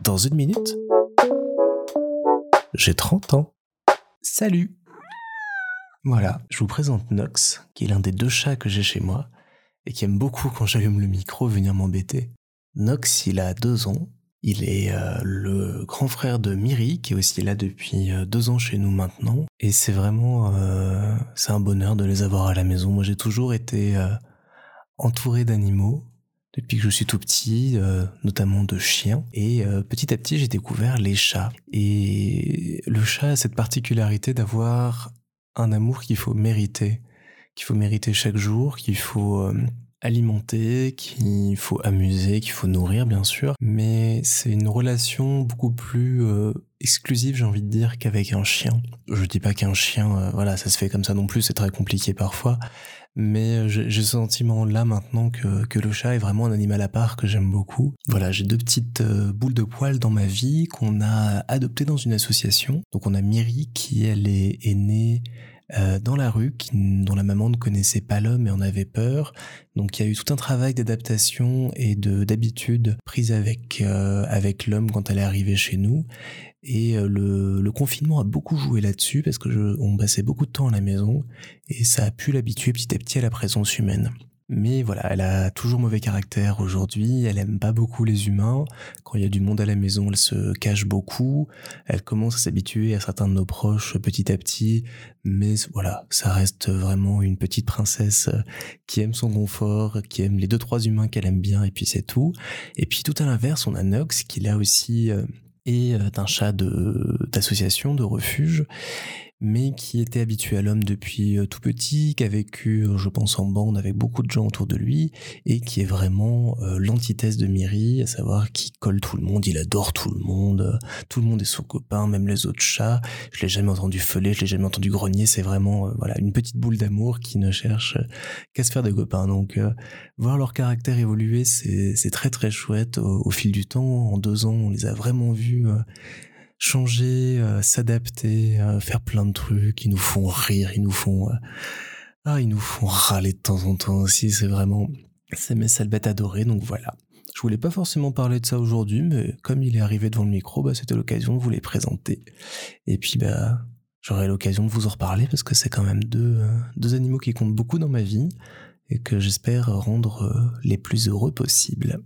Dans une minute, j'ai 30 ans. Salut Voilà, je vous présente Nox, qui est l'un des deux chats que j'ai chez moi, et qui aime beaucoup quand j'allume le micro venir m'embêter. Nox, il a deux ans, il est euh, le grand frère de Miri, qui est aussi là depuis euh, deux ans chez nous maintenant. Et c'est vraiment, euh, un bonheur de les avoir à la maison. Moi, j'ai toujours été entouré d'animaux depuis que je suis tout petit, notamment de chiens. Et petit à petit, j'ai découvert les chats. Et le chat a cette particularité d'avoir un amour qu'il faut mériter, qu'il faut mériter chaque jour, qu'il faut alimenter, qu'il faut amuser, qu'il faut nourrir bien sûr, mais c'est une relation beaucoup plus euh, exclusive, j'ai envie de dire, qu'avec un chien. Je dis pas qu'un chien, euh, voilà, ça se fait comme ça non plus, c'est très compliqué parfois, mais j'ai ce sentiment là maintenant que, que le chat est vraiment un animal à part que j'aime beaucoup. Voilà, j'ai deux petites euh, boules de poils dans ma vie qu'on a adoptées dans une association. Donc on a Miri qui elle est, est née euh, dans la rue, dont la maman ne connaissait pas l'homme et en avait peur. Donc il y a eu tout un travail d'adaptation et de d'habitude prise avec euh, avec l'homme quand elle est arrivée chez nous. Et euh, le, le confinement a beaucoup joué là-dessus parce que je, on passait beaucoup de temps à la maison et ça a pu l'habituer petit à petit à la présence humaine. Mais voilà, elle a toujours mauvais caractère aujourd'hui, elle aime pas beaucoup les humains. Quand il y a du monde à la maison, elle se cache beaucoup. Elle commence à s'habituer à certains de nos proches petit à petit. Mais voilà, ça reste vraiment une petite princesse qui aime son confort, qui aime les deux, trois humains qu'elle aime bien, et puis c'est tout. Et puis tout à l'inverse, on a Nox qui là aussi euh, est un chat d'association, de refuge mais qui était habitué à l'homme depuis euh, tout petit, qui a vécu, euh, je pense, en bande avec beaucoup de gens autour de lui, et qui est vraiment euh, l'antithèse de Miri, à savoir qui colle tout le monde, il adore tout le monde, tout le monde est son copain, même les autres chats. Je l'ai jamais entendu feuler, je l'ai jamais entendu grogner, c'est vraiment voilà une petite boule d'amour qui ne cherche qu'à se faire des copains. Donc voir leur caractère évoluer, c'est très très chouette au, au, fil du temps. En deux ans, on les a vraiment vus changer, euh, s'adapter, euh, faire plein de trucs. Ils nous font rire, ils nous font, euh, ah, nous font râler de temps en temps aussi. C'est vraiment, c'est mes sales bêtes adorées. Donc voilà. Je voulais pas forcément parler de ça aujourd'hui, mais comme il est arrivé devant le micro, bah, c'était l'occasion de vous les présenter. Et puis, bah, j'aurai l'occasion de vous en reparler parce que c'est quand même deux, deux animaux qui comptent beaucoup dans ma vie et que j'espère rendre les plus heureux possibles.